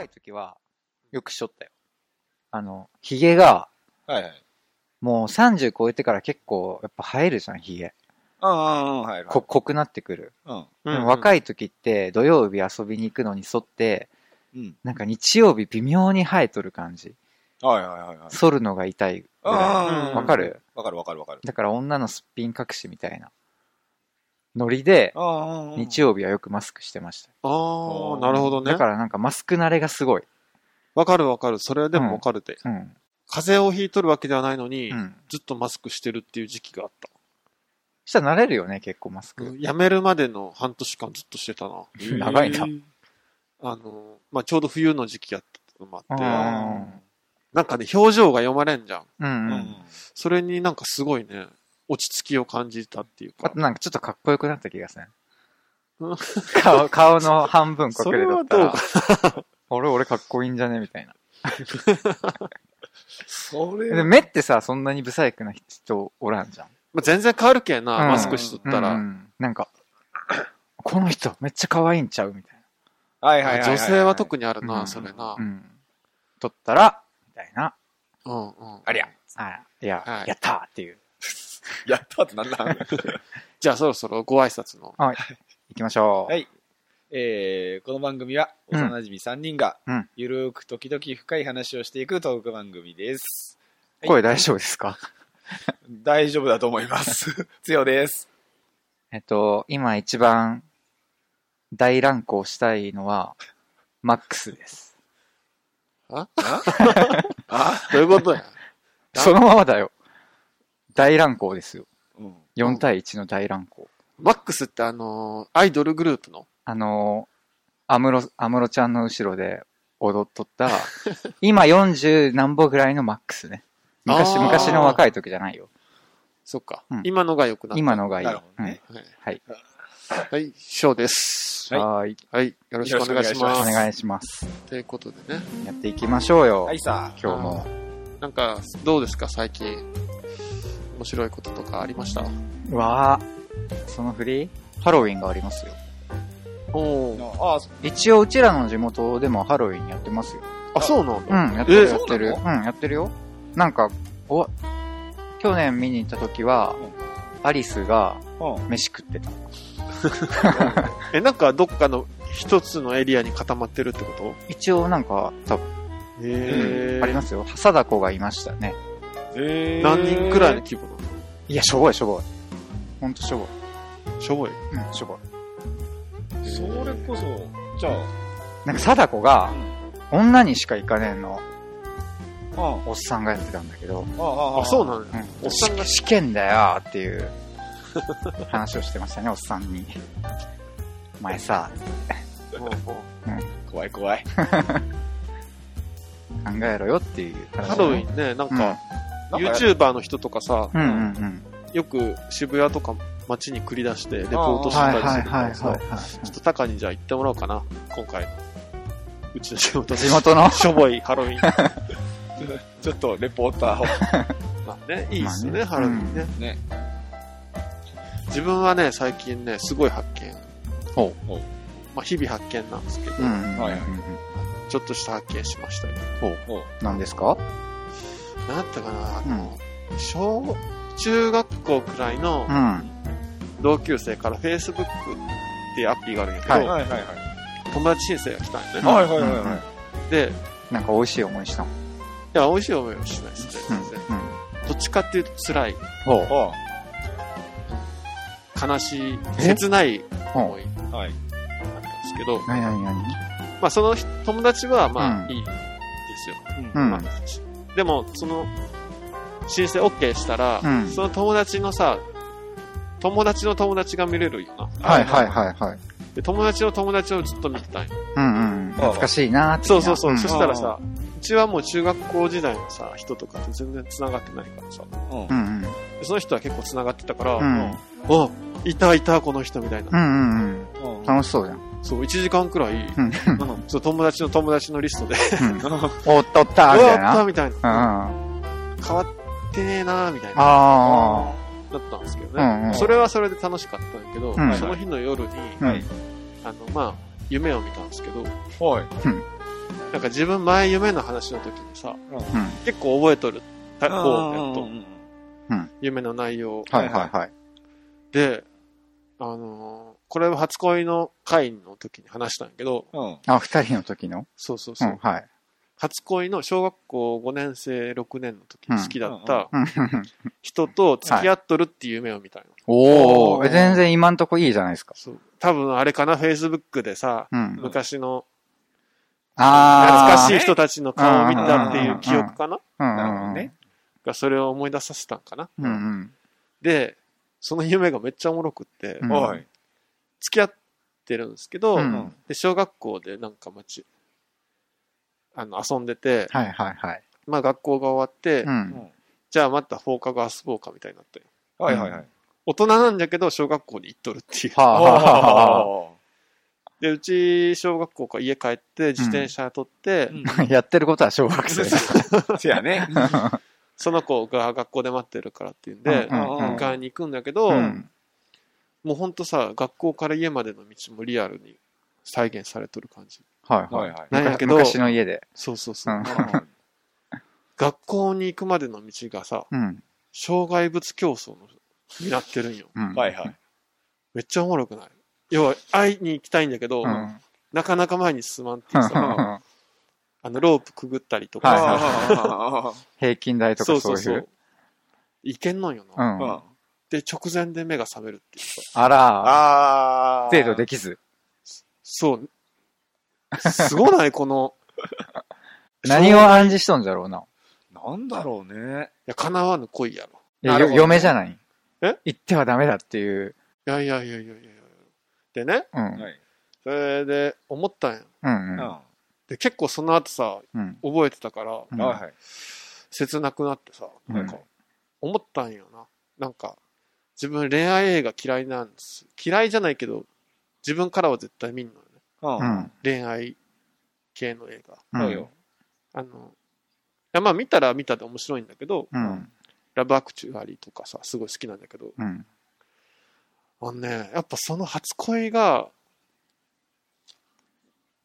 若い時は、よくしょったよ。あの、髭が、はいはい。もう30超えてから結構、やっぱ生えるじゃん、髭。うんうんうん、はいはい。こ、濃くなってくる。うん。でも若い。い時って、土曜日遊びに行くのに沿って、うん。なんか日曜日微妙に生えとる感じ。はいはいはいはい。剃るのが痛いぐわかる？わかるわかるわかる。だから女のすっぴん隠しみたいな。ノリで、あ日曜日はよくマスクしてました。ああ、なるほどねだ。からなんかマスク慣れがすごい。わかるわかる。それはでもわかるで。うん。風邪をひいとるわけではないのに、うん。ずっとマスクしてるっていう時期があった。したら慣れるよね、結構マスク。辞めるまでの半年間ずっとしてたな。長いな。あの、まあ、ちょうど冬の時期やったのもあって、うんなんかね、表情が読まれんじゃん。うんううんん。それになんかすごいね、落ち着きを感じたっていうかあと。なんかちょっとかっこよくなった気がするうん。顔、顔の半分そ隠れとったら、俺俺かっこいいんじゃね？みたいな。それで目ってさ、そんなにブサイクな人おらんじゃん。まあ、全然変わるけんな、うんマスクしとったら。うんうんなんか、この人めっちゃ可愛いんちゃう？みたいはいはいはいはい。女性は特にあるな。な、うんそれなう。ん。撮ったら、みたいな。うんうん。ありゃ。あいや、はいやったーっていう。やったってなんなん？じゃあそろそろご挨拶の。はい。行きましょう。はい。えー、この番組は幼馴染3人がうん、ゆるーく時々深い話をしていくトーク番組です。はい声大丈夫ですか？大丈夫だと思います。強です。えっと、今一番大乱行したいのは、マックスです。あ？あ？どういうことや？そのままだよ。大乱行ですよ。うん。4対1の大乱行。マックスってあのーアイドルグループの？あのー、アムロ、アムロちゃんの後ろで踊っとった、今40何歩ぐらいのマックスね。昔、あー昔の若い時じゃないよ。そっか。うん今のが良くなった。今のがいい。なるほどねうんはい。はい。はい、ショーです。はいはーい。はい、よろしくお願いしよろしくお願いします。お願いします。ということでね。やっていきましょうよ。はいさ今日も。なんか、どうですか、最近？面白いこととかありました？うわーその振りハロウィンがありますよ。おあ。あ、一応うちらの地元でもハロウィンやってますよ。あ、そうなんうだ。ん、やってるえやってる。そううん、やってるよ。なんか、お、去年見に行った時は、アリスがうん。飯食ってた。え、なんかどっかの一つのエリアに固まってるってこと？一応なんか、多分、へーありますよ。貞子がいましたね。えー何人くらいの規模？いや、しょぼいしょぼい。ほんとしょぼい。しょぼい。うん、しょぼい。それこそ、じゃあ、なんか貞子が、女にしか行かねえの、うん。あおっさんがやってたんだけど、あ、あ、そうなのよ。うん、おっさんが試験だよっていう 話をしてましたね、おっさんに。お前さ、怖い怖い。考えろよっていう話、ハロウィンね、なんか、なんか YouTuber の人とかさ、うんうんうん。よく渋谷とか街に繰り出してレポートしてはいたりはいはいはいするからさ、はい。ちょっとタカにじゃあ行ってもらおうかな、今回の。うちの仕事で地元の？しょぼいハロウィン。ちょっとレポーターを。まあね、いいっすね、まあねハロウィンね。ね。自分はね、最近ね、すごい発見。ほう。まあ日々発見なんですけど、うんうんうんうん。はいはいちょっとした発見しましたよ。ほう。おう何ですか？なんだったかな、あの、小、中学校くらいのうん。同級生から Facebook っていうアプリがあるんやけど、はいはいはいはい。友達申請が来たんよね。はいはいはいはい。で、いなんか美味しい思いしたの？や、美味しい思いはしないですね、うん。全然。うん。どっちかっていうと辛い、ほう。おう悲しい、え？切ない思いはい。なんですけど、なになになにまあその友達はまうんあいいですよ。うんまあでも、その、申請 OK したら、うんその友達のさ、友達の友達が見れるよな。はいはいはいはい。で、友達の友達をずっと見てたんよ。うんうん。懐かしいなーって。そうそうそう。んそしたらさ、うちはもう中学校時代のさ、人とかと全然繋がってないからさ、うんその人は結構繋がってたから、うんあ、いたいた、この人みたいな。うんうんうんうん。楽しそうじゃん。そう、1時間くらい、うん。そう友達の友達のリストで、うん。おっとったうみたいな。わあったみたいな。うんうん。変わってねえなーみたいな。あだったんですけどうんうんね。それはそれで楽しかったんだけど、うんその日の夜に、あ。はい。あの、まあ、夢を見たんですけど、はい。なんか自分前夢の話の時にさ、うんうん。結構覚えとる方やうんと、夢の内容。はいはいはい。で、あのーこれは初恋の会の時に話したんやけど、うん。あ、二人の時の？そうそうそうう。ん、はい。初恋の小学校5年生、6年の時に好きだったうん人と付き合っとるっていう夢を見たの。おー、おーえ全然今んとこいいじゃないですか。そう。多分あれかな、Facebook でさ、うん。昔のあー。懐かしい人たちの顔を見たっていう記憶かな？うんなるほどね。がそれを思い出させたんかな。うんうん。で、その夢がめっちゃおもろくって、うんおい。付き合ってるんですけど、うんで小学校でなんか街、あの、遊んでて、はいはいはい。まあ学校が終わって、うん。じゃあまた放課後遊ぼうかみたいになって。はいはいはい。大人なんだけど小学校に行っとるっていう。はあはあはあはで、うち小学校から家帰って自転車取って、あ。やってることは小学生。せやね。その子が学校で待ってるからっていうんで、うんうん迎えに行くんだけど、うん。もうほんとさ、学校から家までの道もリアルに再現されとる感じ。はいはい。はいはい。なんやけど、昔の家で。そうそうそうう。ん。学校に行くまでの道がさ、うん。障害物競争のになってるんよ。うん。はいはい。めっちゃおもろくない？要は、会いに行きたいんだけど、うん。なかなか前に進まんってういうさ、んあの、ロープくぐったりとか平均台とそうかそいうそううそう。いけんのんような。で、直前で目が覚めるっていうさ。あらあー。ー、デートできず。そう。すごない？この、何を暗示しとんじゃろうな。なんだろうね。いや、叶わぬ恋やろ。いや、なるほどねよ嫁じゃない？え？言ってはダメだっていう。いやいやいやいやいやいやでね、うん。はい。それで思ったんや。うんうん。で、結構その後さ、うん。覚えてたから、うんいはい。切なくなってさ、うんなんか、思ったんよな。なんか、自分恋愛映画嫌いなんです。嫌いじゃないけど、自分からは絶対見んのよね。うん。うん。恋愛系の映画。うんそうよ。あの、いやまあ見たら見たで面白いんだけど、うん。ラブアクチュアリーとかさ、すごい好きなんだけど、うん。あのね、やっぱその初恋が、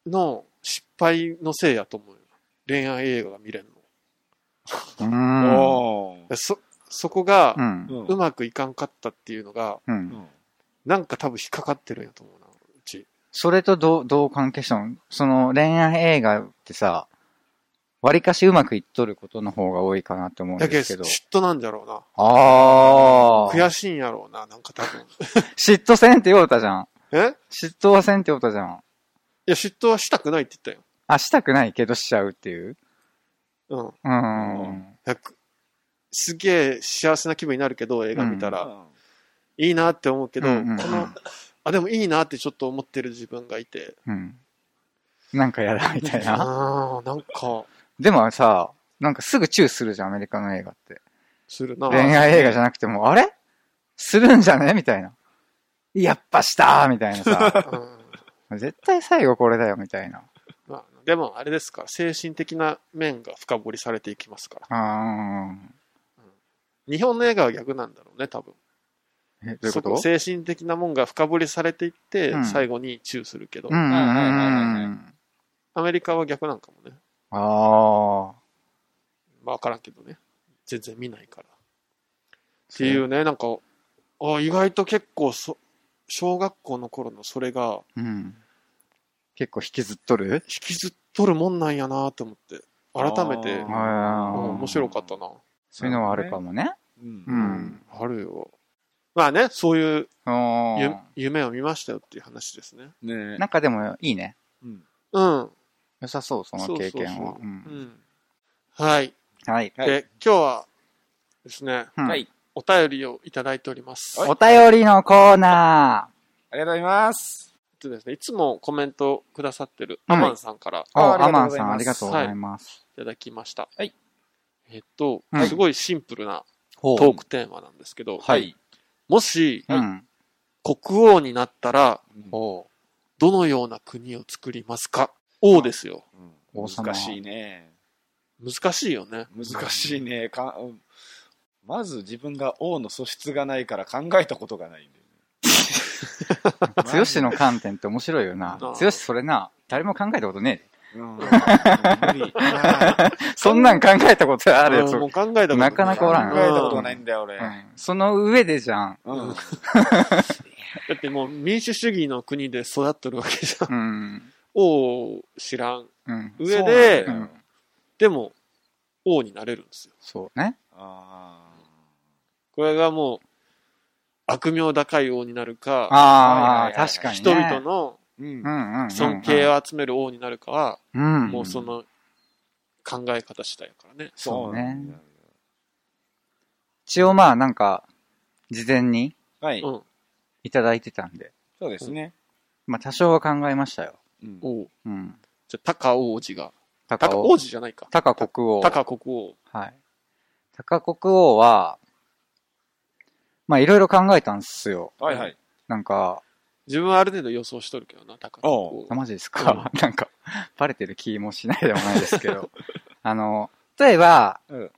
の失敗のせいやと思うよ。恋愛映画が見れんの。うん。そ、そこがう、まくいかんかったっていうのが、う。うんんなんか多分引っかかってるんやと思うな、うち。それとどう、どう関係したの？その恋愛映画ってさ、割かしうまくいっとることの方が多いかなって思うんだけですけど。嫉妬なんじゃろうな。ああ。悔しいんやろうな、なんか多分。嫉妬せんって言おうたじゃん。え？い嫉妬はせんって言おうたじゃん。や、嫉妬はしたくないって言っあ、したくないけどしちゃうっていう？たよ。うーん。うん。すげえ幸せな気分になるけど、映画見たら、うんいいなって思うけど、うんうんうんこの、あ、でもいいなってちょっと思ってる自分がいて、うん。なんかやだみたいな。ああ、なんか、でもさ、なんかすぐチューするじゃん、アメリカの映画って。するな。恋愛映画じゃなくても、あれ？するんじゃね？みたいな。やっぱしたーみたいなさ。うん絶対最後これだよ、みたいな。まあ、でもあれですから、精神的な面が深掘りされていきますから。あ日本の映画は逆なんだろうね、多分。ー。え、どういうそこと精神的なもんが深掘りされていって、うん最後にチューするけど、うんうんうんうん。アメリカは逆なんかもね。ああ。まあ、わからんけどね。全然見ないから。っていうね、なんか、あ意外と結構そ、小学校の頃のそれが、うん。結構引きずっとる？引きずっとるもんなんやなと思って、改めて、あーうんあ面白かったな。そういうのはあるかもね。うんう。ん。あるよ。まあね、そういう夢を見ましたよっていう話ですね。ねなんかでもいいね。うんうん。良さそう、その経験は。はい。はい。はいで、今日はですね、うんはい。お便りをいただいております。はいお便りのコーナありがとうございます。えっとですね、いつもコメントくださってるうんアマンさんからー。あありがとうおアマンございますさんありがとうございます。いただきました。はい。えっと、はいすごいシンプルなほトークテーマなんですけど、はい。もしうん。国王になったら、おうどのような国を作りますか？王ですよ。うん難しいね。難しいよね。難しいね。かうんまず自分が王の素質がないから考えたことがないんで。剛の観点って面白いよなあ。剛それな、誰も考えたことねうん。そんなん考えたことあるやつ。うんもう考えたこといなかなかおらん考えたことないんだよ、俺。うんその上でじゃん。うん。だってもう民主主義の国で育っとるわけじゃん。うん。王を知らん。うん。上ででも王になれるんですよ。そうね。あこれがもう悪名高い王になるか、ああ、確かに、ね。人々のーうんう。んうんうん。尊敬を集める王になるかは、うん。もうその考え方次第やからね。そうね。一応まあなんか、事前にはい。うん。いただいてたんで、そうですね。まあ多少は考えましたよ。うん王。うん。じゃあ、高王子が。高高王子じゃないか。高国王。高国王。はい。高国王は、まあいろいろ考えたんすよ。はいはい。なんか、自分はある程度予想しとるけどな、高国王あ。マジですか、なんか、バレてる気もしないでもないですけど。あの、例えば、うん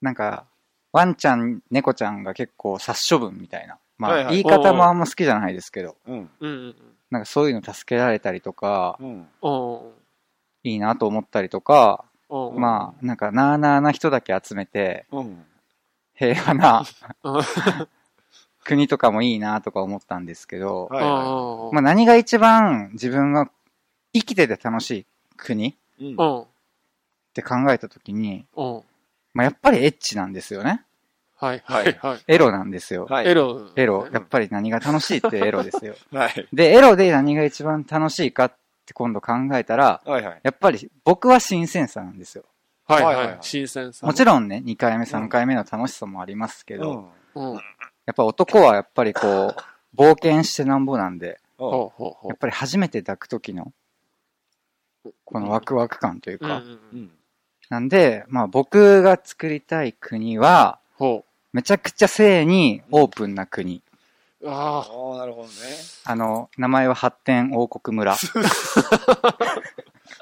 なんか、ワンちゃん、猫ちゃんが結構殺処分みたいな。まあ、はいはい言い方もあんま好きじゃないですけど、うん。なんかそういうの助けられたりとか、うん。うん。いいなと思ったりとか、うん。うん。まあ、なんか、なあなあな人だけ集めて、うん。平和なうん国とかもいいなとか思ったんですけど、はいはまあ何が一番自分が生きてて楽しい国っい。うんう。ん。て考えたときに、うん。まあやっぱりエッチなんですよね。はいはいはい。エロなんですよ。はい。エロ。エロ。やっぱり何が楽しいってエロですよ。はい。で、エロで何が一番楽しいかって今度考えたら、はいはい。やっぱり僕は新鮮さなんですよ。はいはいはいはいはい。新鮮さ。もちろんね、2回目、3回目の楽しさもありますけど、うん。うん。やっぱ男はやっぱりこう、冒険してなんぼなんで、おほうほうほやっぱり初めて抱く時の、このワクワク感というか。なんで、まあ僕が作りたい国は、ほめちゃくちゃ性にオープンな国。う。ああ。なるほどね。あの、名前は発展王国村。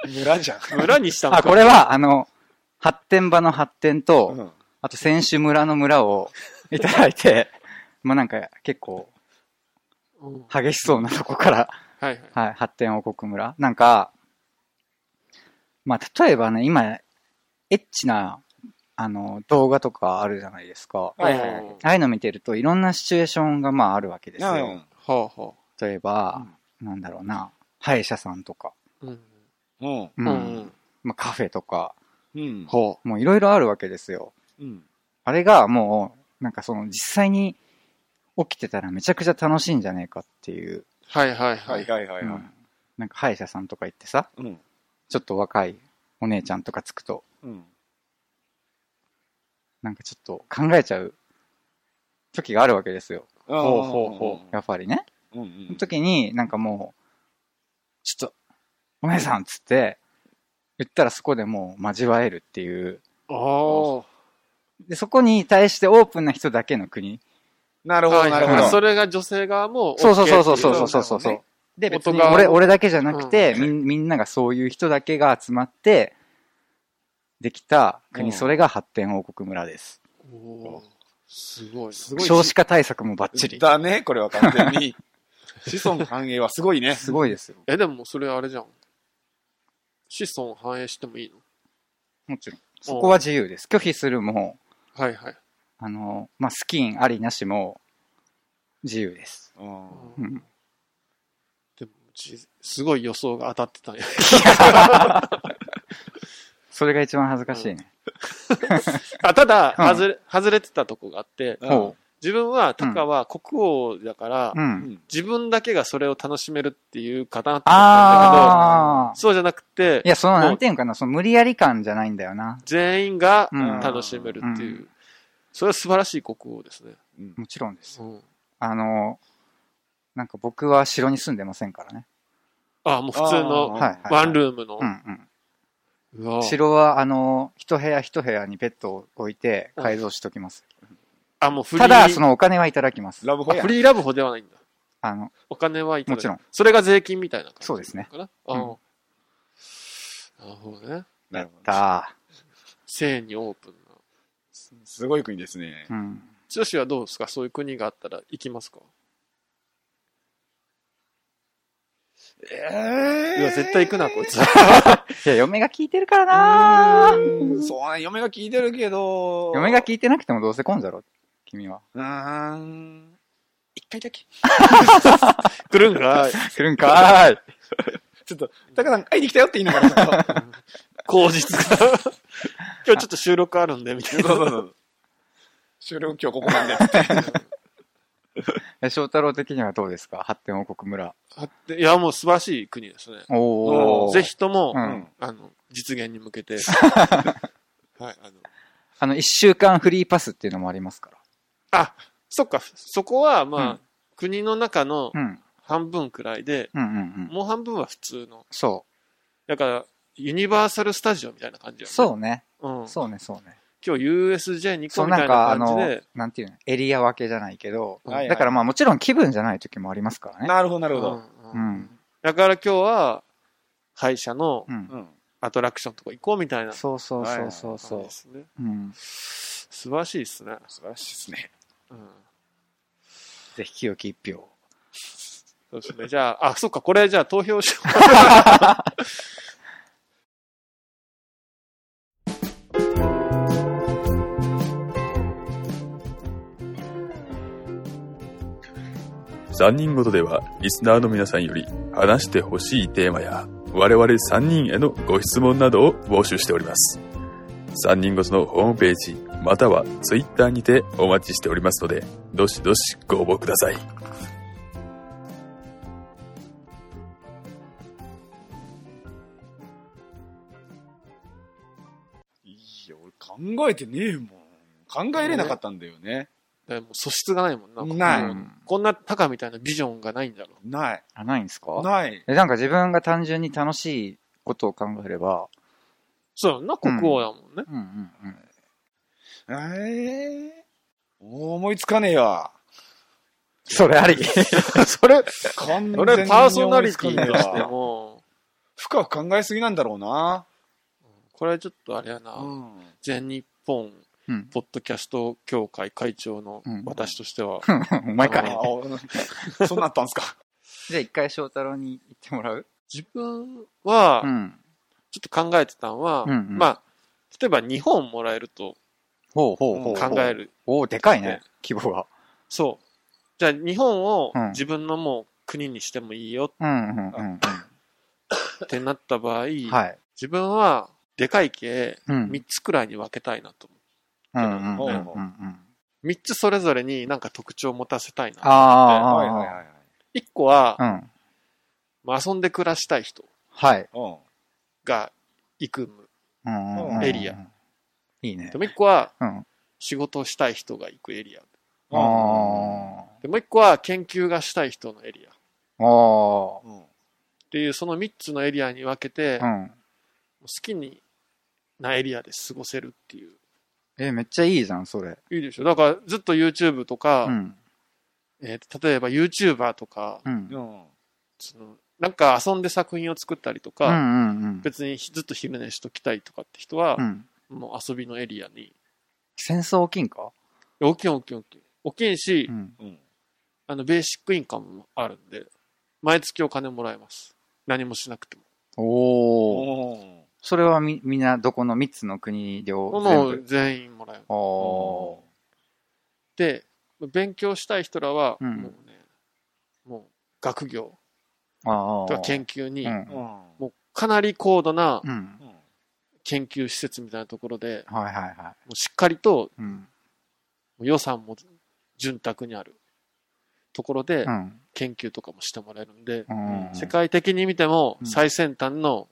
村じゃん。村にした。あ、これは、あの、発展場の発展と、うん。あと選手村の村をいただいて、まあなんか結構うん。激しそうなとこから、はいはい。はい、発展王国村。なんか、まあ例えばね、今、エッチな、あの、動画とかあるじゃないですか。はいはいはいうんああいうの見てるといろんなシチュエーションがまああるわけですよ。うんほうほ例えば、なんだろうな、歯医者さんとか、う。うん。うん。ううんん。まあ、カフェとか、うん。ほもういろいろあるわけですよ。うん。あれがもう、なんかその実際に起きてたらめちゃくちゃ楽しいんじゃねえかっていう。う。はいはいははいい。はいはいはい。うんなんか歯医者さんとか行ってさ、うん。ちょっと若いお姉ちゃんとかつくと、うん。なんかちょっと考えちゃう時があるわけですよ。ほうほうほやっぱりね。うん。うそのん。時になんかもう、ちょっと、お姉さんっつって、言ったらそこでもう交わえるっていう。あで、そこに対してオープンな人だけの国。あ。なるほど、はいなるほど。はい。それが女性側も。そうそうそうそうそうそうそうそうで、別に俺、俺だけじゃなくて、うんみんみんながそういう人だけが集まって、できた国、うんそれが発展王国村です。おーすごい。すごい少子化対策もバッチリ。だね、これは完全に。子孫繁栄はすごいね。すごいですよ。え、でもそれあれじゃん。子孫反映してもいいもちろん。そこは自由です。拒否するも、のはいはい。あの、まあ、スキンありなしも自由です。うんうん。でも、じすごい予想が当たってたんや。それが一番恥ずかしいね。あただ、うん外れ、外れてたとこがあって、自分は、タカは国王だから、う。んん。自分だけがそれを楽しめるっていうかな思ったんだけど、。そうじゃなくてい、や、その、なんていうんかな、その無理やり感じゃないんだよな。全員がうん楽しめるっていう。うんそれは素晴らしい国王ですね。うんもちろんです。うん、あの、なんか僕は城に住んでませんからね。あ、もう普通のワンルームの。城は、あの、一部屋一部屋にベッドを置いて改造しときます。あ、もうフリー。ただ、そのお金はいただきます。ラブホフ。リーラブホではないんだ。あの、お金はいただくもちろん。それが税金みたいな感じそうですね。あなるほどね。なるほど。だ性にオープンな。すごい国ですね。うん。女子はどうですか？そういう国があったら行きますか？えいや、絶対行くな、こいつ。いや、嫁が聞いてるからなうんそうね、嫁が聞いてるけど。嫁が聞いてなくてもどうせ来んだろ、君は。うーん。一回だけ。来るんかい。来るんかーい。ちょっと、タカさん会いに来たよって言いながら。口実が。今日ちょっと収録あるんで、みたいな。そうそうそう。終了今日ここまでって。え翔太郎的にはどうですか？発展王国村。あっていや、もう素晴らしい国ですね。おー。ぜひとも、うんあの、実現に向けて。はい、あの、あの、一週間フリーパスっていうのもありますかあ、そっか、そこは、まあ、うん国の中の。半分くらいで、うんうんうん。もう半分は普通の。そだから、ユニバーサル・スタジオみたいな感じう。よ、ね。そうね。うん。そうね、そうね。今日 USJ に行そう、こうみたいなんか、あのな感じで、、なんていうの、エリア分けじゃないけど、うんはいはいだからまあもちろん気分じゃない時もありますからね。なるほど、なるほど。うんううんん。だから今日は、歯医者のうん。うん。アトラクションとか行こうみたいなそうそうそうそう感そうじで。すね。うん。素晴らしいですね。素晴らしいですね。うん。ぜひ清き一票。そうですね。じゃあ、あ、そっか、これじゃあ投票しよ 3人ごとではリスナーの皆さんより話してほしいテーマや我々3人へのご質問などを募集しております。3人ごとのホームページまたは Twitter にてお待ちしておりますのでどしどしご応募ください。いや、俺考えてねえもん。考えれなかったんだよね。う。でも素質がないもんな。ないうんこんなタカみたいなビジョンがないんだろない。あ、ないんですか？ない。え、なんか自分が単純に楽しいことを考えれば、そうやんな、国王だもんね。うんうんうん。ええ思いつかねえわ。それあり。それ、完全俺にパーソナリティとしても、深く考えすぎなんだろうな。これちょっとあれやな、うん。全日本うん。ポッドキャスト協会会長のうん私としては、お前かい。そんなあったんすか？じゃあ一回翔太郎に言ってもらう？自分はう、ん。ちょっと考えてたのは、うんうんまあ、例えば日本もらえるとほうほうほう。考え。る。おおでかいね。規模が。そう。じゃあ日本をうん自分のもう国にしてもいいようんうんうんってなった場合、うん。はい。自分はでかい系うん。3つくらいに分けたいなと思うんうんうんうんうん。う。3つそれぞれになんか特徴を持たせたいな。ああ。はいはいはい。1個は、うん。まあ遊んで暮らしたい人。が行く。うんうんうんエリア。いいねで。もう1個はうん。仕事をしたい人が行くエリア。あでもう1個は研究がしたい人のエリア。っ。ていうその3つのエリアに分けて、好ん。きになエリアで過ごせるっていう。え、めっちゃいいじゃん、それ。いいでしょだからずっと YouTube とか、うん。えー例えば YouTuber とか、うん。うん。そのなんか遊んで作品を作ったりとか、うんうんうん。別にずっと昼寝しときたいとかって人はう、ん。もう遊びのエリアに、戦争金か？大きい大きい大きい。大きいし、うん。うん。あの、ベーシックインカムもあるんで、毎月お金もらえます。何もしなくても。おお。おそれはみ、みんなどこの3つの国両も全全員もらえる。おおで、勉強したい人らは、うんもうね、もう学業。とか研究に、うん。うん。もうかなり高度なうん。研究施設みたいなところで、はいはいはい。もうしっかりとうん。予算も潤沢にあるところでうん。研究とかもしてもらえるんで、うん。世界的に見てもうん最先端の、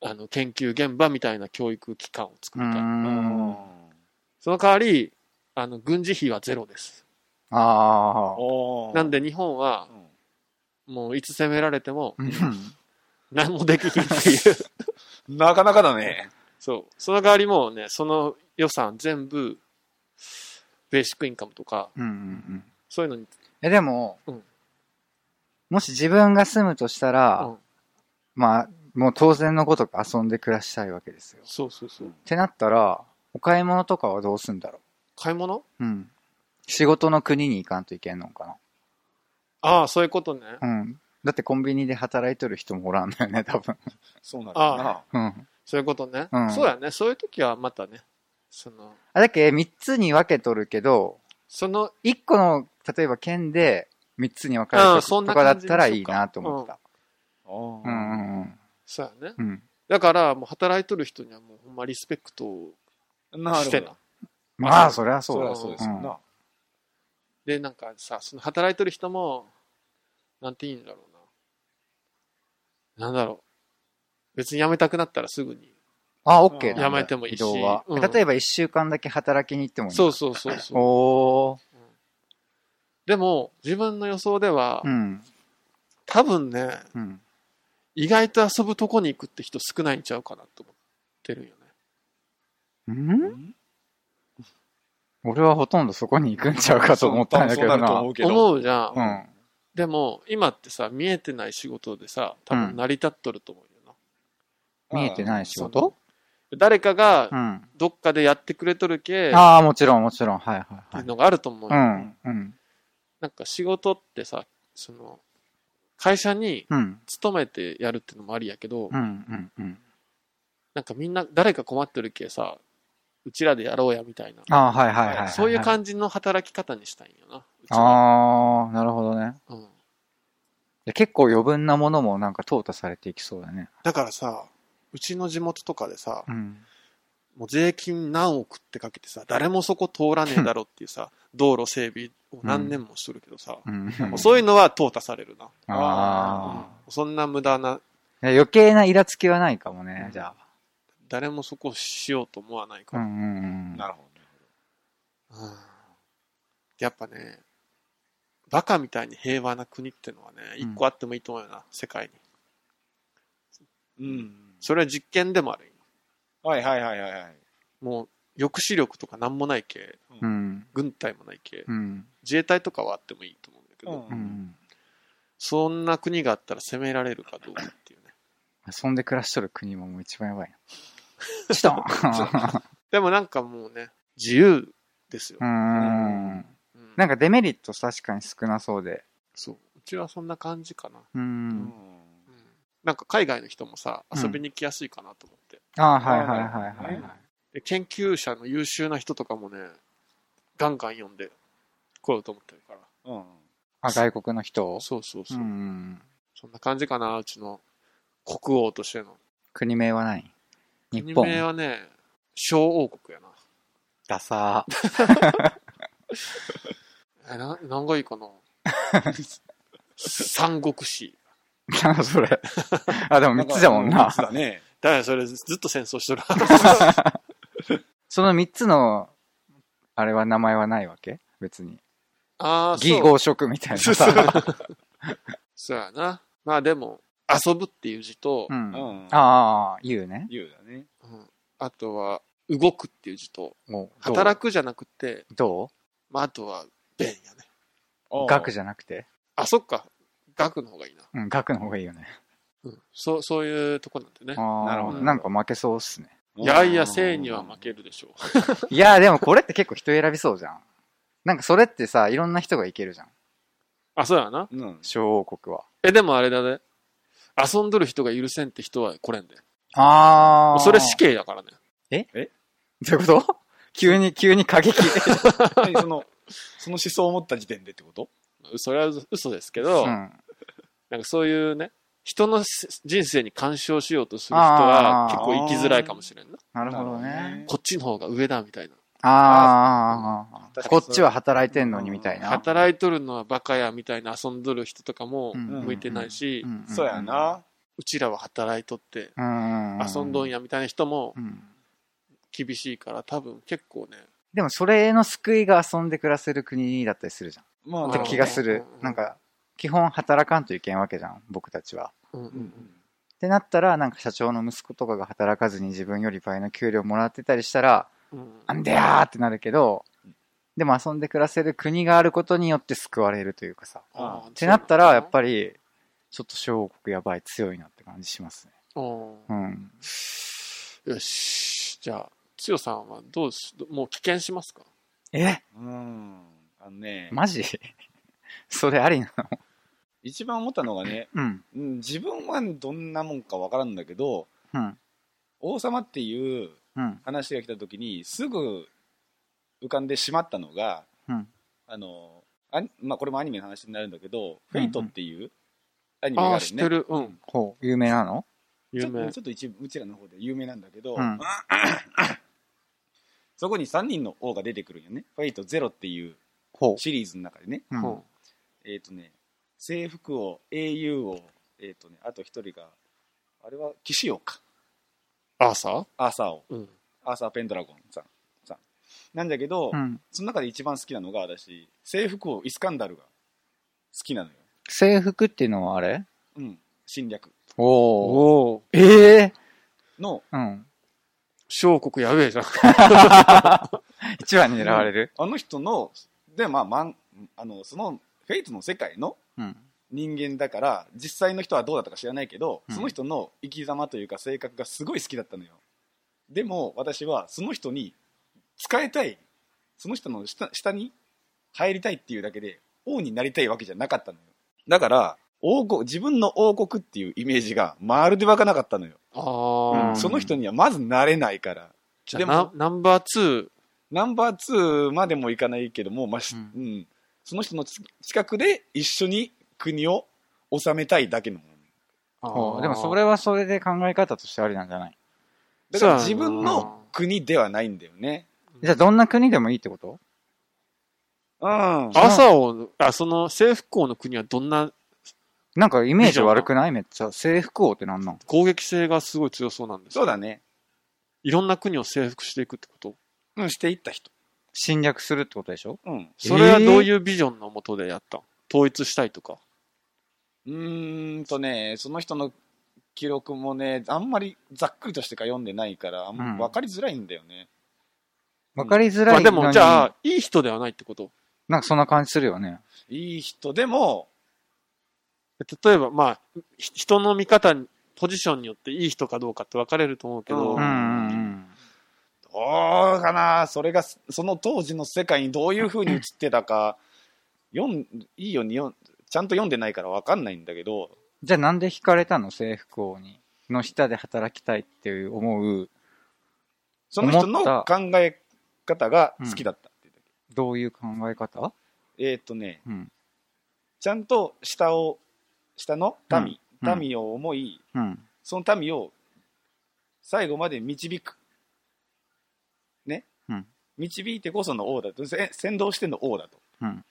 あの研究現場みたいな教育機関を作うりた。その代わり、あの軍事費はゼロです。ああ。おなんで日本はうもういつ攻められてもうん。何もできひんっていう。ん なかなかだね。そう。その代わりもうね、その予算全部、ベーシックインカムとか、うんうんうん。そういうのに、え、でも、うんもし自分が住むとしたら、うんまあ、もう当然のごとく遊んで暮らしたいわけですよ。っそうそうそう。てなったら、お買い物とかはどうすんだろ買い物？ううん。仕事の国に行かんといけんのかああ、そういうことね。なうん。だってコンビニで働いとる人もおらんのよね、多分。そうなんだよな。うん。そういうことね。うんそうやね。そういう時はまたね、その、あ、だけ3つに分けとるけど、その、1個の、例えば県で3つに分かれうんるとかそんな感じだったらいいなと思った。あうんーうんうん。そうやね。うん。だから、もう働いとる人にはもうほんまリスペクトをなしてなるほど。。まあ、そりゃそだそうりゃ。そうですよな。で、なんかさ、その働いてる人も、なんて言うんだろうな。なんだろう。別に辞めたくなったらすぐに。あ、オッケーなんだやめてもいいし移動は。うん例えば1週間だけ働きに行ってもいい。そうそうそうそう。おー。でも、自分の予想では、うん。多分ね、うん。意外と遊ぶとこに行くって人少ないんちゃうかなと思ってるんよね。ん？俺はほとんどそこに行くんちゃうかと思ったんだけどな思。う。思うじゃん。うん。でも、今ってさ、見えてない仕事でさ、多分成り立っとると思うよ見えてない仕そ事な。誰かがうん。どっかでやってくれとるけ、っああ、もちろん、もちろん。はいはいてはい。いうのがあると思うよ。うん。うん。なんか仕事ってさ、その、会社にうん。勤めてやるっていうのもありやけど。なんかみんな誰か困ってるけさ、うちらでやろうやみたいな。ああ、はいはいはいはい。そういう感じの働き方にしたいんよな。ああ、なるほどね。うん。で結構余分なものもなんか淘汰されていきそうだね。だからさ、うちの地元とかでさ、うん。もう税金何億ってかけてさ、誰もそこ通らねえだろっていうさ、道路整備を何年もしとるけどさ、そういうのは淘汰されるな。あそんな無駄な、あ。余計なイラつきはないかもね、じゃ誰もそこしようと思わないあ。から。うんうんうん。なるほど。うんやっぱね、バカみたいに平和な国ってのはね、うん一個あってもいいと思うよな、世界に。うん。それは実験でもあるよ。はいはいはいはいはい。もう、抑止力とかなんもないけ、うん。軍隊もないけ、うん。自衛隊とかはあってもいいと思うんだけど、うんうん。そんな国があったら攻められるかどうかっていうね。遊んで暮らしとる国ももう一番やばいな。チトンでもなんかもうね、自由ですよう。ん。うんなんかデメリット確かに少なそうで。そう。うちはそんな感じかな。う。うんん。うんなんか海外の人もさ、うん遊びに来やすいかなと思って。ああ、はいはいはいはいはい。で研究者の優秀な人とかもね、ガンガン読んで来ようと思ってるから。うん。あ、外国の人を？そうそうそうう。ん。そんな感じかな、うちの国王としての。国名は何日国本。名はね、小王国やな。ダサ え、な、何がいいかな？三国志。ー。なんかそれ。あ、でも三つじゃもんな三。つだね。だからそれずっと戦争しとる。その三つの、あれは名前はないわけ？別に。ああ、そう。義合色みたいなさ。そうやな。まあでも、遊ぶっていう字と、う。うんん。ああ、言うね。言うだね。うんあとは、動くっていう字と、もう、働くじゃなくて、どまああとは、弁やね。う学じゃゃなくて？あ、そっか。学の方がいいな。うん、学の方がいいよね。うん。そう、そういうとこなんでね。ああ、なるほどなんか負けそうっすね。いやいや、性には負けるでしょう。いや、でもこれって結構人選びそうじゃん。なんかそれってさ、いろんな人がいけるじゃん。あ、そうやな。うん。小王国は。え、でもあれだね。遊んどる人が許せんって人は来れんで。ああ。それ死刑だからね。どういうこと？急に、急に過激。何 その、その思想を持った時点でってこと？それは嘘ですけど、うん。なんかそういうね、人の人生に干渉しようとする人は結構生きづらいかもしれんな。なるほどね。こっちの方が上だみたいな。ああ、確かにこっちは働いてんのにみたいな。働いとるのはバカやみたいな遊んどる人とかもうん向いてないし、んそうや。な。うちらは働いとってうん。遊んどんやみたいな人もうん。厳しいから多分結構ね、でもそれの救いが遊んで暮らせる国だったりするじゃん。まあ、って気がするう。んなんか、基本働かんといけんわけじゃん、僕たちは。うんうんうんってなったら、なんか社長の息子とかが働かずに自分より倍の給料もらってたりしたら、うんなんでやーってなるけど、でも遊んで暮らせる国があることによって救われるというかさ。ってなったら、やっり、ぱり、ちょっと小王国やばい、強いなって感じしますね。うんうん。よし。じゃあ、つよさんはどうし、もう棄権しますか？え？うん。あのね、マジ？それありなの？一番思ったのがね、うん。うん自分はどんなもんかわからんだけど、うん。王様っていううん。話が来た時にすぐ浮かんでしまったのが、うん。あの、あまあ、これもアニメの話になるんだけど、フェイトっていうアニメがあるね。知ってる。うん。ほう。有名なの？有名ちょっと。ちょっと一部うちらの方で有名なんだけど、うん そこに3人の王が出てくるんよね。フェイトゼロっていうほシリーズの中でね。う。うん。うんえっ、とね、征服王、英雄王、えっ、とね、あと一人が、あれは騎士王か。アーサー？アーサー王。うん。アーサー・ペンドラゴンさん。さんなんだけど、うん。その中で一番好きなのが私、征服王イスカンダルが好きなのよ。制服っていうのはあれ？うん。侵略おお。ええの、うん。小国やべえじゃん。一番に狙われる？あの人の、で、まあ、まん、あの、その、フェイトの世界のうん。人間だから、実際の人はどうだったか知らないけど、うんその人の生き様というか性格がすごい好きだったのよ。でも、私はその人に使えたい、その人の下下に入りたいっていうだけで、王になりたいわけじゃなかったのよ。だから、王国、自分の王国っていうイメージがまるで湧かなかったのよ。ああ。その人にはまずなれないから。じゃあでもナナンバー2、ナンバー2までもいかないけども、まあしううんんその人のつ近くで一緒に国を治めたいだけのもの。ほうでもそれはそれで考え方としてありなんじゃない？だから自分の国ではないんだよね。じゃあどんな国でもいいってこと？うん。アーサー王の、あ、その征服王の国はどんな？なんかイメージ悪くない？めっちゃ。制服王ってなんなん？攻撃性がすごい強そうなんですそうだね。いろんな国を征服していくってこと？うん、していった人。侵略するってことでしょ？うん。それはどういうビジョンのもとでやったん？統一したいとか。うーんとね、その人の記録もね、あんまりざっくりとしてか読んでないから、あんうん分かりづらいんだよね。わかりづまあでらいのに、もじゃあ、いい人ではないってこと？なんかそんな感じするよね。いい人でも、例えば、まあ、ひ人の見方に、ポジションによっていい人かどうかって分かれると思うけど、ううんうんうん。どうかな、それが、その当時の世界にどういう風に映ってたか、読ん、いいように読ん、ちゃんと読んでないから分かんないんだけど、じゃあなんで惹かれたの？制服王に。の下で働きたいっていう思う、その人の考え方が好きだったっていうだどういう考え方？け。えーっとね、うん。ちゃんと下を、下の民、うん民を思い、うん。その民を最後まで導く。導いてこその王だと。せ先導しての王だと。うん。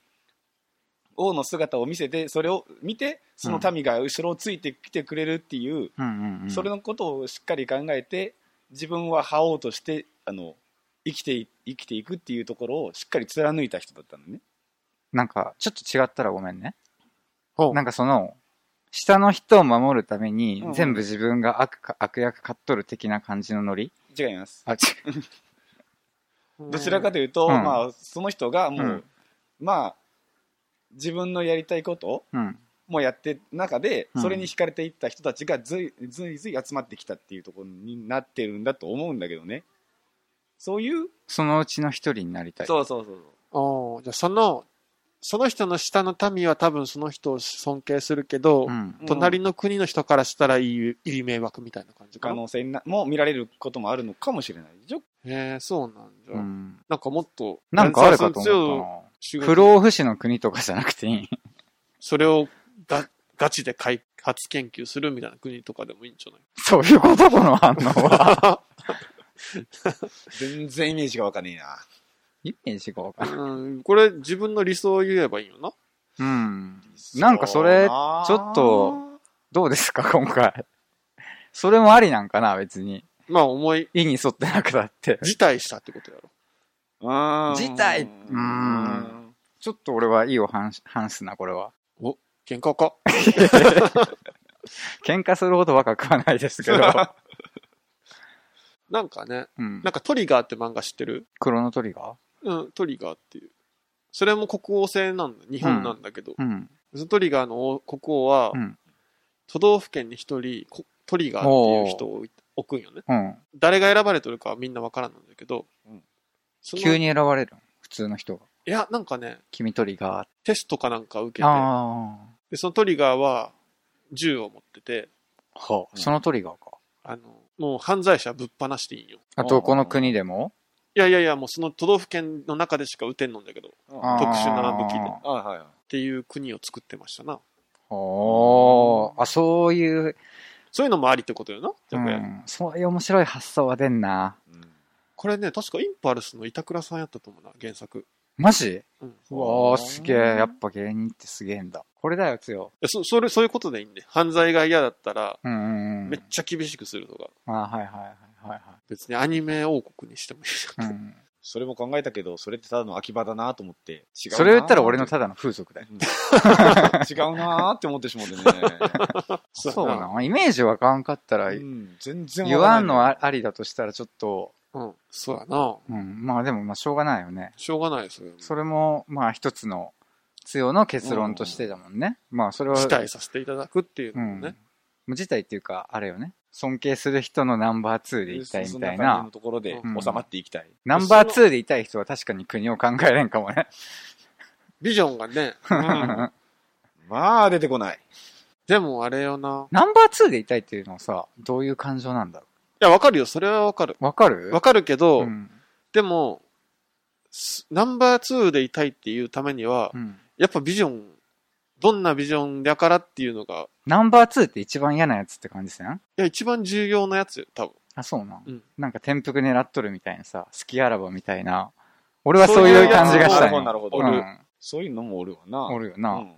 王の姿を見せて、それを見て、その民が後ろをついてきてくれるっていう、うんうんうん。それのことをしっかり考えて、自分は覇王として、あの、生きてい、生きていくっていうところをしっかり貫いた人だったのね。なんか、ちょっと違ったらごめんね。なんかその、下の人を守るために全部自分が悪か、悪役買っとる的な感じのノリ？違います。あ、違どちらかというと、うんまあ、その人がもう、うんまあ、自分のやりたいことう。うん。もやってる中で、うんそれに惹かれていった人たちがずいずいずい集まってきたっていうところになってるんだと思うんだけどね。そういう、そのうちの一人になりたい。そうそうそうそう。ああ、じゃあその、その人の下の民は多分その人を尊敬するけど、うん。隣の国の人からしたらいい、いい迷惑みたいな感じかな？可能性なも見られることもあるのかもしれないでしょ？へえ、そうなんじゃ。うん。なんかもっと、なんかあるかと思強いった不老不死の国とかじゃなくていい。それをがガチで開発研究するみたいな国とかでもいいんじゃない？そういうことこの反応は。全然イメージがわかんねえな。イメージがわかんない。うん、これ自分の理想を言えばいいよな。うん。なんかそれ、ちょっと、どうですか、今回。それもありなんかな、別に。まあ思い、意に沿ってなくたって。辞退したってことやろ。うーん。辞退うーんちょっと俺はいいを反すな、これは。お、喧嘩か？喧嘩するほど若くはないですけど。なんかね、うんな。んかトリガーって漫画知ってる？クロノトリガー？うん、トリガーっていう。それも国王制なんだ。日本なんだけど。うん。そのトリガーの王国王は、うん。都道府県に一人、こトリガーっていう人を置くんよね。うん。誰が選ばれてるかはみんなわからんんだけど、うん急に選ばれるの？普通の人が。いや、なんかね、君トリガー。テストかなんか受けて、あで、そのトリガーは銃を持ってて、はあ、そのトリガーか。あの、もう犯罪者ぶっ放していいんよ。あ、どこの国でも？いやいやいや、もうその都道府県の中でしか撃てんのんだけど、っあ特殊な武器であはいはい。ていう国を作ってましたな。おーあ、そういう、そういうのもありってことよな。うじゃあん、そういう面白い発想は出んな。うんこれね、確かインパルスの板倉さんやったと思うな、原作。マジ？うん。うわーすげえ。やっぱ芸人ってすげえんだ。これだよ、つよ。いやそ、それ、そういうことでいいんで。犯罪が嫌だったら、うんうんうん。めっちゃ厳しくするとか。あはいはいはいはい別にアニメ王国にしてもいいじゃん。はい。うん。それも考えたけど、それってただの秋葉だなと思って。違うなそれ言ったら俺のただの風俗だよ。うん 違うなーって思ってしまってね。そうな。イメージわかんかったら、うん全然言わかんのあありだとしたらちょっと、うん。そうやな。うん。まあでもまあしょうがないよね。しょうがないですよ。それも、まあ一つの、つよの結論としてだもんね。まあそれは、期待させていただくっていううん。のもね。自体っていうか、あれよね。尊敬する人のナンバー2でいきたいみたいなの。ところでうん収まっていきたい。ナンバー2でいたい人は確かに国を考えれんかもね。ビジョンがね、うんまあ、出てこない。でもあれよな。ナンバー2でいたいっていうのはさ、どういう感情なんだろいや、わかるよ。それはわかる。うわかる？わかるけど、うん。でも、すナンバー2でいたいっていうためには、うん。やっぱビジョン、どんなビジョンだからっていうのが、いナンバー2って一番嫌なやつって感じせん？や、一番重要なやつよ、多分。あ、そうなん？うんなんか転覆狙っとるみたいなさ、好きあらばみたいな。俺はそういう感じがしたいそういうやつもなるほどうなるん。そういうのもおるわな。おるよな。うん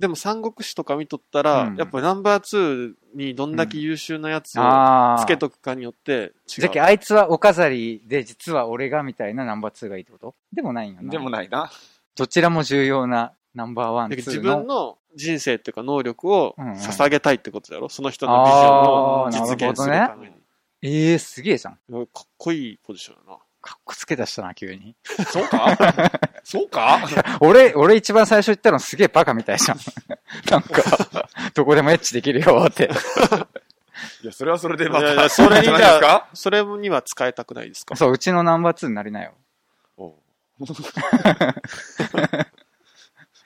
でも三国志とか見とったら、うんやっぱナンバー2にどんだけ優秀なやつをああ。つけとくかによって違う。じゃけあいつはお飾りで実は俺がみたいなナンバー2がいいってこと？でもないんよな。でもないな。どちらも重要なナンバーワン、自分の人生っていうか能力をうんうん捧げたいってことだろ、その人のビジョンを実現するために。ええー、すげえじゃん。かっこいいポジションやな。かっこつけ出したな、急に。そうか？そうか？俺、俺一番最初言ったのすげえバカみたいじゃん。なんか、どこでもエッチできるよって。いや、それはそれでまた。いやいや、それにじじゃそれには使いたくないですか？そう、うちのナンバー2になりなよ。おう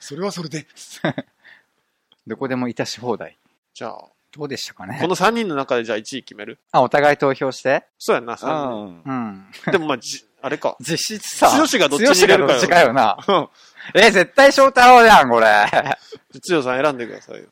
それはそれで。どこでもいたし放題。じゃあ、どうでしたかね？この3人の中でじゃあ1位決める？あ、お互い投票して？そうやんな、3うん。うん。人。でもまあ、じ、あれか。実質さ、剛がどっちに入れるかよ剛がどっちかよな。え、絶対翔太郎じゃん、これ。は強さん選んでくださいよ。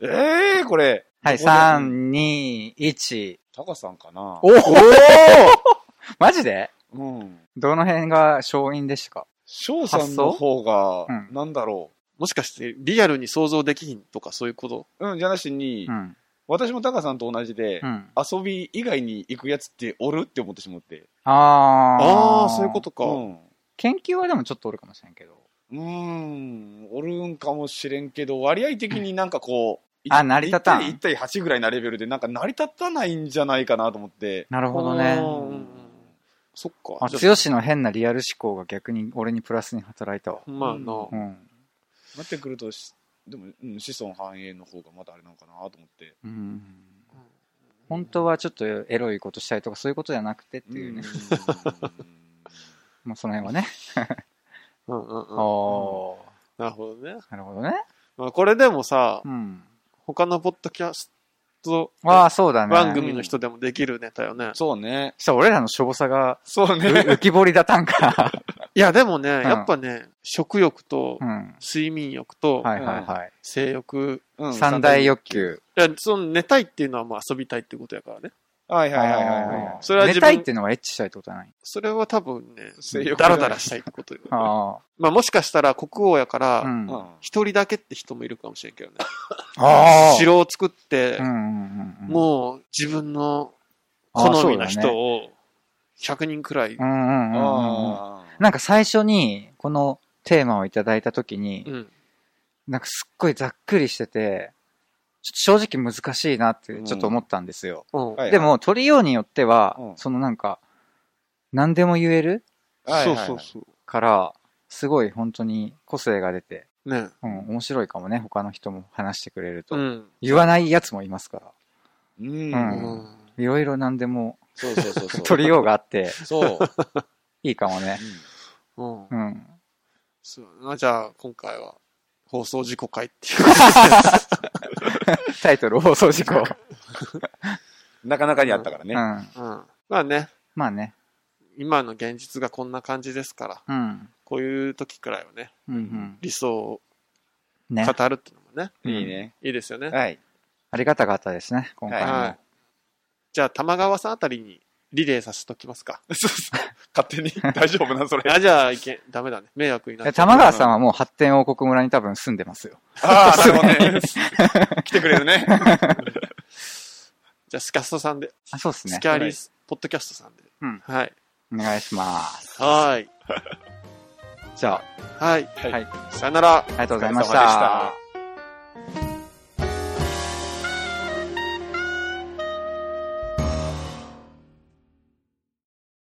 ええー、これ。い、3、2、1。タカさんかなおお マジで？うん。どの辺が勝因でしたか？翔さんの方がうん、なんだろもしかして、リアルに想像できひんとかそういうこと？う。うん、じゃなしにう、ん。私もタカさんと同じでう、ん。遊び以外に行くやつっておるって思ってしまって。あー。ああ、そういうことか。うん。研究はでもちょっとおるかもしれんけど。うーん、おるんかもしれんけど、割合的になんかこう、あ成り立たん1対1対8ぐらいなレベルで、なんか成り立たないんじゃないかなと思って。なるほどうね。んそっか。あ、じゃ強しの変なリアル思考が逆に俺にプラスに働いたわ。まあなう。うん。なってくるとし、でも、うん、子孫繁栄の方がまだあれなのかなと思って。うん。本当はちょっとエロいことしたいとかそういうことじゃなくてっていうね。まあその辺はね。うんうんうん。なるほどね。なるほどね。まあこれでもさ、うん。他のポッドキャストああ、そうだね。番組の人でもできるネタよね。そうね。そしたら俺らのしょぼさがうそうね。浮き彫りだったんか。いや、でもね、んやっぱね、食欲とうん。睡眠欲とはいはいはい。性欲。うん三大欲。求。いや、その寝たいっていうのはもう遊びたいってことやからね。はいはいはいはいはいそれは自分寝たいっていうのはエッチしたいってことじゃないそれは多分ね性、欲ダラダラしたいってことよ。あまあもしかしたら国王やかあ。らう、ん。うん一人だけって人もいるかもしれんけどね。ああ。城を作ってうん、うんうんうん。もう自分の好みのそうだね人を100人くらい、なんか最初に、このテーマをいただいたときに、うん。なんかすっごいざっくりしてて、正直難しいなってちょっと思ったんですよ。うんはいでも、取りようによっては、うんそのなんか、何でも言えるそうはいはいはいそうそう。から、すごい本当に個性が出て、ね。うん、面白いかもね、他の人も話してくれると。うん。言わないやつもいますから。うん。ううんん。いろいろ何でもそうそうそうそう。取りようがあって、そう。いいかもね。うん。うん。そうだな。じゃあ、今回は、放送事故会っていう。タイトル放送事故。なかなかにあったからね。うん。うん。まあね、まあね。今の現実がこんな感じですから、うん。こういう時くらいはね、うんうん。理想をね。語るっていうのもね、いいね。いいですよね。はい。ありがたかったですね、今回も。はい。じゃあ、玉川さんあたりにリレーさせときますか。そうそう勝手に 大丈夫な、それ。あ、じゃあ、いけ、ダメだね。迷惑になっえちゃう。玉川さんはもう発展王国村に多分住んでますよ。ああ、なるほどね。来てくれるね。じゃあ、スキャストさんで、あ、そうですねス。キャーリース、ポッドキャストさんで。うんはい。お願いします。はい。じゃはい。あ、はい。はいあさよなら。りがとうございましお疲れ様でしたた。